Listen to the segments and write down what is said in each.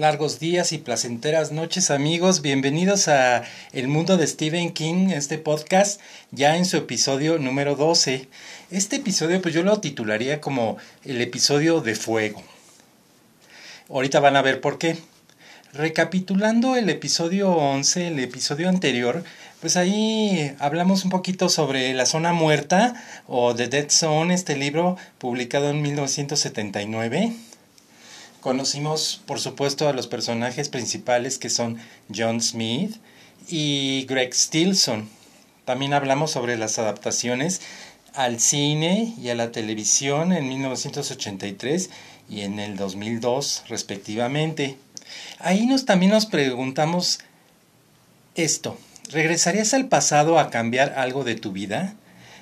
Largos días y placenteras noches amigos, bienvenidos a El Mundo de Stephen King, este podcast ya en su episodio número 12. Este episodio pues yo lo titularía como el episodio de fuego. Ahorita van a ver por qué. Recapitulando el episodio 11, el episodio anterior, pues ahí hablamos un poquito sobre La Zona Muerta o The Dead Zone, este libro publicado en 1979 Conocimos, por supuesto, a los personajes principales que son John Smith y Greg Stilson. También hablamos sobre las adaptaciones al cine y a la televisión en 1983 y en el 2002 respectivamente. Ahí nos también nos preguntamos esto, ¿regresarías al pasado a cambiar algo de tu vida?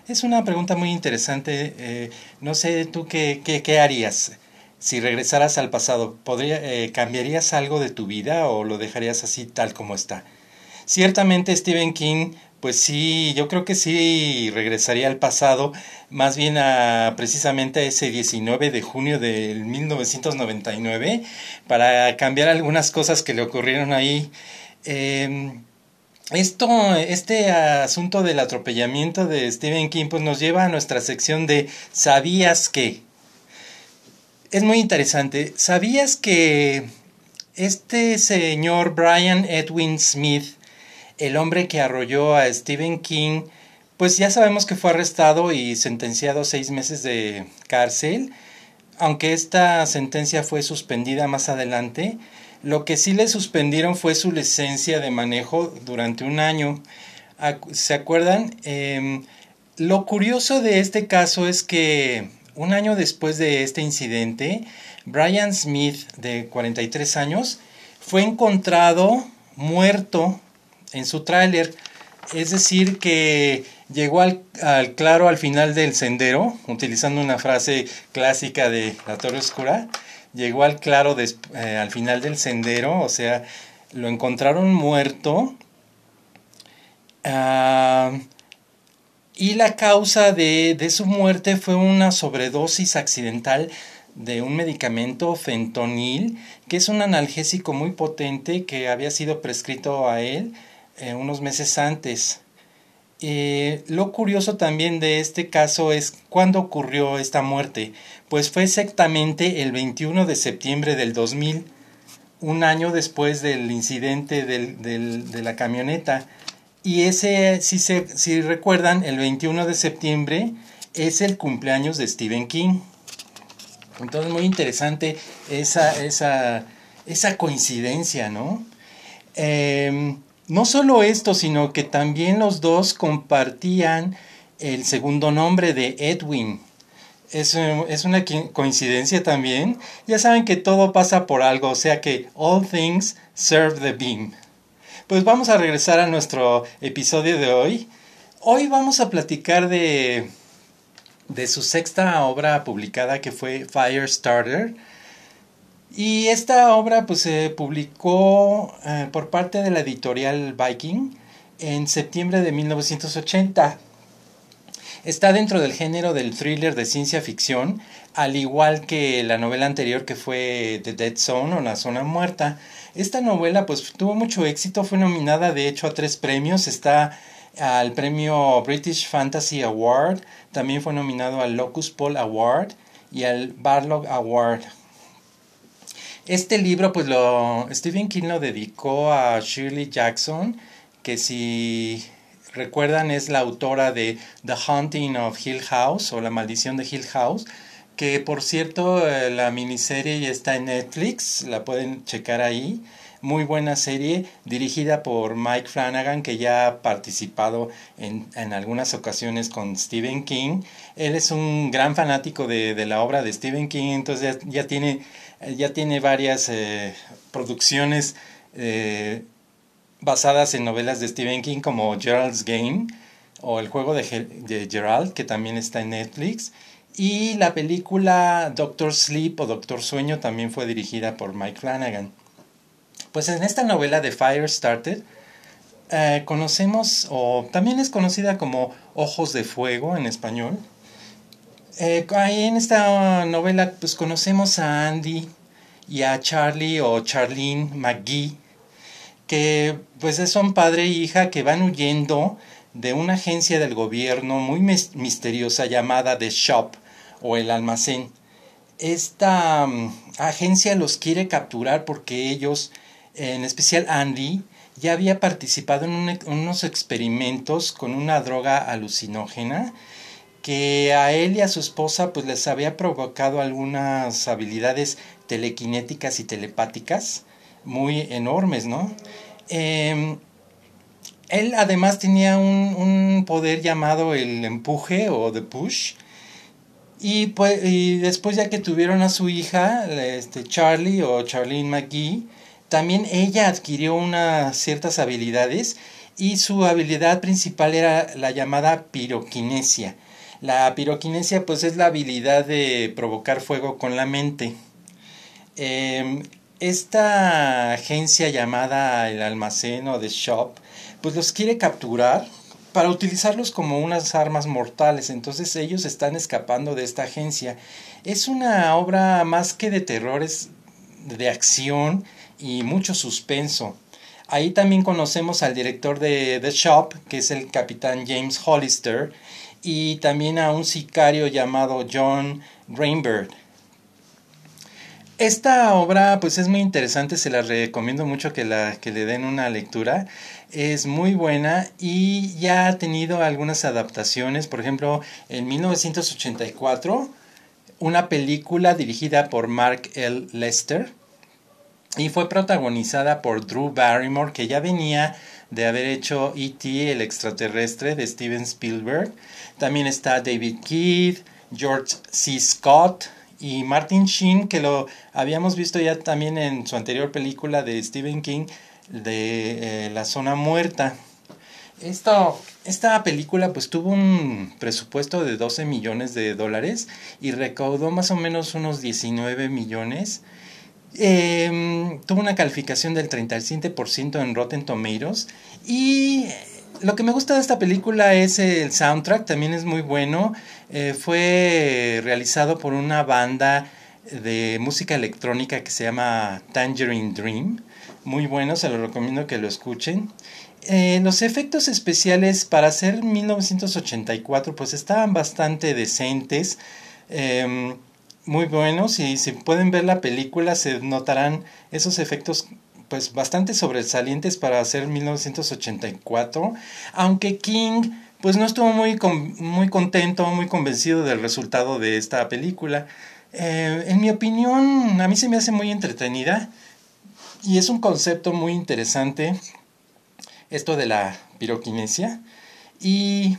Es una pregunta muy interesante, eh, no sé tú qué, qué, qué harías si regresaras al pasado, ¿podría, eh, ¿cambiarías algo de tu vida o lo dejarías así tal como está? Ciertamente Stephen King, pues sí, yo creo que sí regresaría al pasado, más bien a precisamente a ese 19 de junio del 1999, para cambiar algunas cosas que le ocurrieron ahí. Em, esto, este asunto del atropellamiento de Stephen King, pues nos lleva a nuestra sección de ¿Sabías que? Es muy interesante. ¿Sabías que este señor Brian Edwin Smith, el hombre que arrolló a Stephen King, pues ya sabemos que fue arrestado y sentenciado a seis meses de cárcel, aunque esta sentencia fue suspendida más adelante. Lo que sí le suspendieron fue su licencia de manejo durante un año. ¿Se acuerdan? Em, lo curioso de este caso es que un año después de este incidente, Brian Smith, de 43 años, fue encontrado muerto en su tráiler. Es decir, que llegó al, claro al final del sendero, utilizando una frase clásica de La Torre Oscura, llegó al claro eh, al final del sendero, o sea, lo encontraron muerto. Ah, y la causa de, de su muerte fue una sobredosis accidental de un medicamento fentonil, que es un analgésico muy potente que había sido prescrito a él eh, unos meses antes. Eh, lo curioso también de este caso es cuándo ocurrió esta muerte. Pues fue exactamente el 21 de septiembre del 2000, un año después del incidente de la camioneta. Y ese, si, se, si recuerdan, el 21 de septiembre es el cumpleaños de Stephen King. Entonces, muy interesante esa, esa, esa coincidencia, ¿no? Em, no solo esto, sino que también los dos compartían el segundo nombre de Edwin. Es, es, una coincidencia también. Ya saben que todo pasa por algo, o sea que all things serve the beam. Pues vamos a regresar a nuestro episodio de hoy. Hoy vamos a platicar de, de su sexta obra publicada que fue Firestarter. Y esta obra pues se publicó eh, por parte de la editorial Viking en septiembre de 1980. Está dentro del género del thriller de ciencia ficción, al igual que la novela anterior que fue The Dead Zone o La Zona Muerta. Esta novela pues tuvo mucho éxito, fue nominada de hecho a tres premios, está al premio British Fantasy Award, también fue nominado al Locus Poll Award y al Barlog Award. Este libro pues lo Stephen King lo dedicó a Shirley Jackson, que si recuerdan es la autora de The Haunting of Hill House o La maldición de Hill House que por cierto eh, la miniserie ya está en Netflix, la pueden checar ahí. Muy buena serie dirigida por Mike Flanagan que ya ha participado en, en algunas ocasiones con Stephen King. Él es un gran fanático de, de la obra de Stephen King, entonces ya, tiene, ya tiene varias eh, producciones eh, basadas en novelas de Stephen King como Gerald's Game o El juego de, Gerald que también está en Netflix y la película Doctor Sleep o Doctor Sueño también fue dirigida por Mike Flanagan. Pues en esta novela de Firestarter eh, conocemos, o también es conocida como Ojos de Fuego en español. Eh, ahí en esta novela pues conocemos a Andy y a Charlie o Charlene McGee, que pues son padre e hija que van huyendo de una agencia del gobierno muy misteriosa llamada The Shop o el almacén. Esta mm, agencia los quiere capturar porque ellos, en especial Andy, ya había participado en unos experimentos con una droga alucinógena que a él y a su esposa pues les había provocado algunas habilidades telequinéticas y telepáticas muy enormes, ¿no? Em, él además tenía un, poder llamado el empuje o the push. Y, pues, y después ya que tuvieron a su hija, este, Charlie o Charlene McGee, también ella adquirió unas ciertas habilidades y su habilidad principal era la llamada piroquinesia. La piroquinesia pues es la habilidad de provocar fuego con la mente. Em, esta agencia llamada el almacén o the shop pues los quiere capturar para utilizarlos como unas armas mortales. Entonces ellos están escapando de esta agencia. Es una obra más que de terrores, de acción y mucho suspenso. Ahí también conocemos al director de The Shop, que es el capitán James Hollister, y también a un sicario llamado John Rainbird. Esta obra pues es muy interesante, se la recomiendo mucho que, la, que le den una lectura. Es muy buena y ya ha tenido algunas adaptaciones, por ejemplo, en 1984, una película dirigida por Mark L. Lester y fue protagonizada por Drew Barrymore, que ya venía de haber hecho E.T. el extraterrestre de Steven Spielberg. También está David Keith, George C. Scott, y Martin Sheen, que lo habíamos visto ya también en su anterior película de Stephen King, de eh, La Zona Muerta. Esto, esta película pues tuvo un presupuesto de 12 millones de dólares y recaudó más o menos unos 19 millones. Em, tuvo una calificación del 37% en Rotten Tomatoes y lo que me gusta de esta película es el soundtrack, también es muy bueno. Eh, fue realizado por una banda de música electrónica que se llama Tangerine Dream. Muy bueno, se lo recomiendo que lo escuchen. Eh, los efectos especiales para hacer 1984 pues estaban bastante decentes, em, muy buenos y si pueden ver la película se notarán esos efectos pues bastante sobresalientes para hacer 1984, aunque King pues no estuvo muy, muy contento, muy convencido del resultado de esta película. Eh, en mi opinión, a mí se me hace muy entretenida y es un concepto muy interesante esto de la piroquinesia y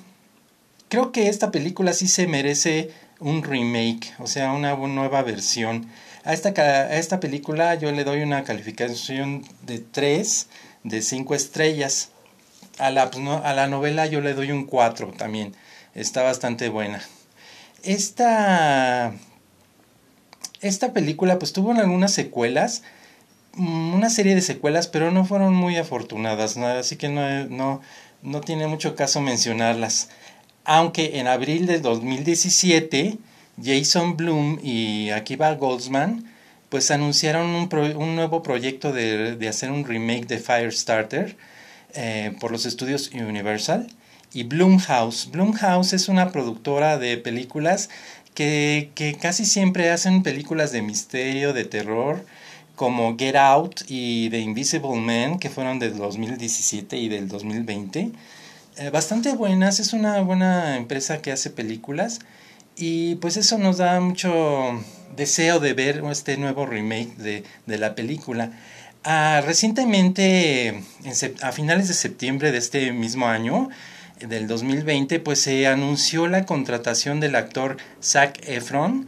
creo que esta película sí se merece un remake, o sea, una nueva versión. A esta, a esta película yo le doy una calificación de 3 de 5 estrellas. A la, pues, a la novela yo le doy un 4 también. Está bastante buena. Esta, esta película pues tuvo algunas secuelas, mm, una serie de secuelas, pero no fueron muy afortunadas, así que no, no, no tiene mucho caso mencionarlas. Aunque en abril del 2017 Jason Bloom y Akiva Goldsman pues anunciaron un, nuevo proyecto de, hacer un remake de Firestarter eh, por los estudios Universal y Blumhouse. Blumhouse es una productora de películas que, que casi siempre hacen películas de misterio, de terror, como Get Out y The Invisible Man, que fueron del 2017 y del 2020. Eh, bastante buenas, es una buena empresa que hace películas y pues eso nos da mucho deseo de ver este nuevo remake de, de la película. Ah, recientemente, a finales de septiembre de este mismo año, del 2020, pues se anunció la contratación del actor Zac Efron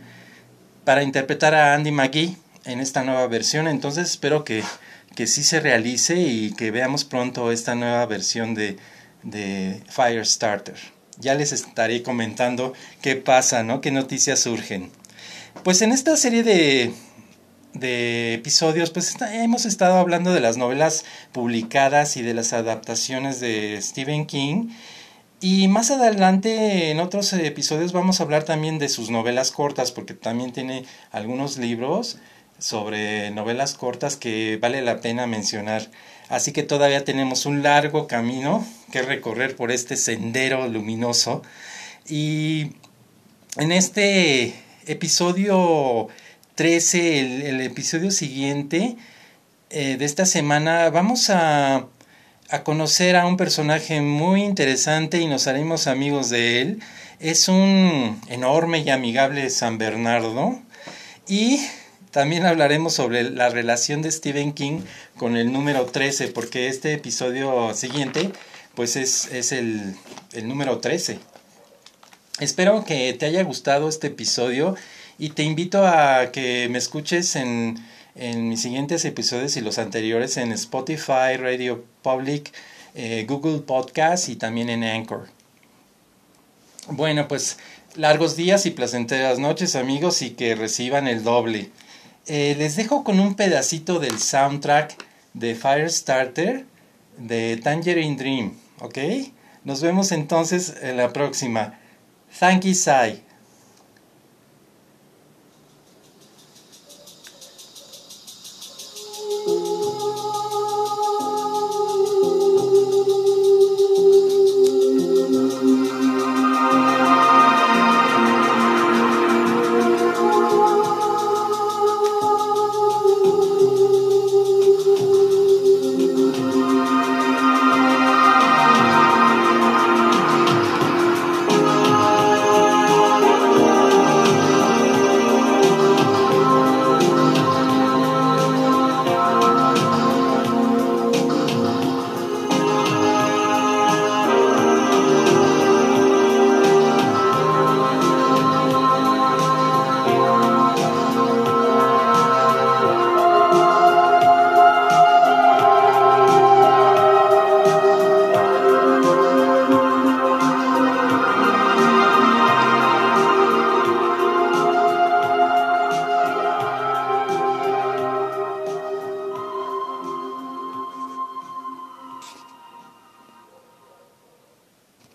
para interpretar a Andy McGee en esta nueva versión. Entonces espero que, que sí se realice y que veamos pronto esta nueva versión de, de Firestarter ya les estaré comentando qué pasa, ¿no? Qué noticias surgen. Pues en esta serie de, de episodios, pues hemos estado hablando de las novelas publicadas y de las adaptaciones de Stephen King. Y más adelante en otros episodios vamos a hablar también de sus novelas cortas, porque también tiene algunos libros sobre novelas cortas que vale la pena mencionar. Así que todavía tenemos un largo camino que recorrer por este sendero luminoso. Y en este episodio 13, el, episodio siguiente eh, de esta semana, vamos a, a conocer a un personaje muy interesante y nos haremos amigos de él. Es un enorme y amigable San Bernardo. Y también hablaremos sobre la relación de Stephen King con el número 13, porque este episodio siguiente pues es, es el, el número 13. Espero que te haya gustado este episodio y te invito a que me escuches en, en mis siguientes episodios y los anteriores en Spotify, Radio Public, eh, Google Podcast y también en Anchor. Bueno, pues largos días y placenteras noches amigos y que reciban el doble. Eh, les dejo con un pedacito del soundtrack de Firestarter de Tangerine Dream, ¿ok? Nos vemos entonces en la próxima. Thank you, Sai.